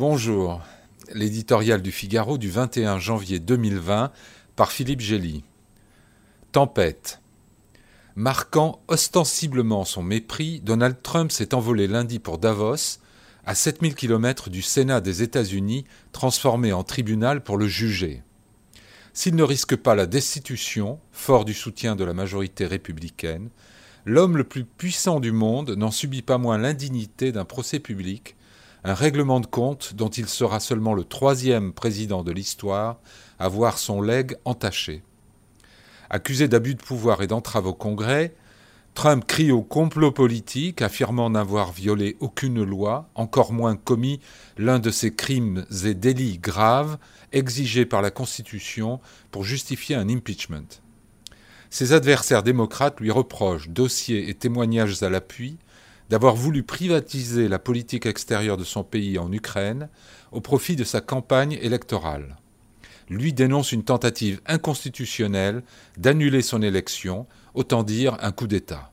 Bonjour. L'éditorial du Figaro du 21 janvier 2020 par Philippe Gély. Tempête. Marquant ostensiblement son mépris, Donald Trump s'est envolé lundi pour Davos, à 7000 km du Sénat des États-Unis, transformé en tribunal pour le juger. S'il ne risque pas la destitution, fort du soutien de la majorité républicaine, l'homme le plus puissant du monde n'en subit pas moins l'indignité d'un procès public, un règlement de compte dont il sera seulement le troisième président de l'histoire à voir son legs entaché. Accusé d'abus de pouvoir et d'entrave au Congrès, Trump crie au complot politique, affirmant n'avoir violé aucune loi, encore moins commis l'un de ces crimes et délits graves exigés par la Constitution pour justifier un impeachment. Ses adversaires démocrates lui reprochent, dossiers et témoignages à l'appui, d'avoir voulu privatiser la politique extérieure de son pays en Ukraine au profit de sa campagne électorale. Lui dénonce une tentative inconstitutionnelle d'annuler son élection, autant dire un coup d'État.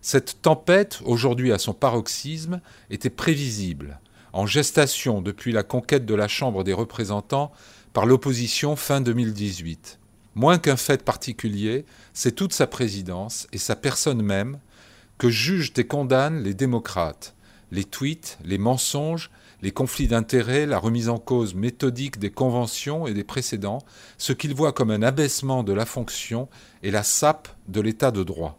Cette tempête, aujourd'hui à son paroxysme, était prévisible, en gestation depuis la conquête de la Chambre des représentants par l'opposition fin 2018. Moins qu'un fait particulier, c'est toute sa présidence et sa personne même que jugent et condamnent les démocrates. Les tweets, les mensonges, les conflits d'intérêts, la remise en cause méthodique des conventions et des précédents, ce qu'ils voient comme un abaissement de la fonction et la sape de l'état de droit.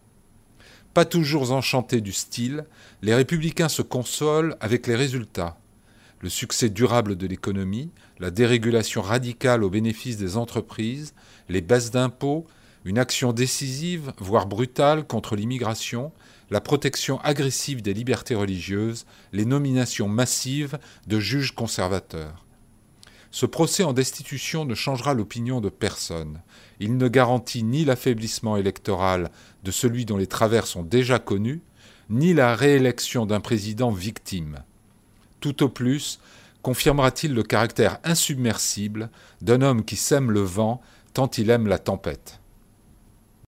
Pas toujours enchantés du style, les républicains se consolent avec les résultats le succès durable de l'économie, la dérégulation radicale au bénéfice des entreprises, les baisses d'impôts, une action décisive, voire brutale, contre l'immigration, la protection agressive des libertés religieuses, les nominations massives de juges conservateurs. Ce procès en destitution ne changera l'opinion de personne. Il ne garantit ni l'affaiblissement électoral de celui dont les travers sont déjà connus, ni la réélection d'un président victime. Tout au plus, confirmera-t-il le caractère insubmersible d'un homme qui sème le vent tant il aime la tempête.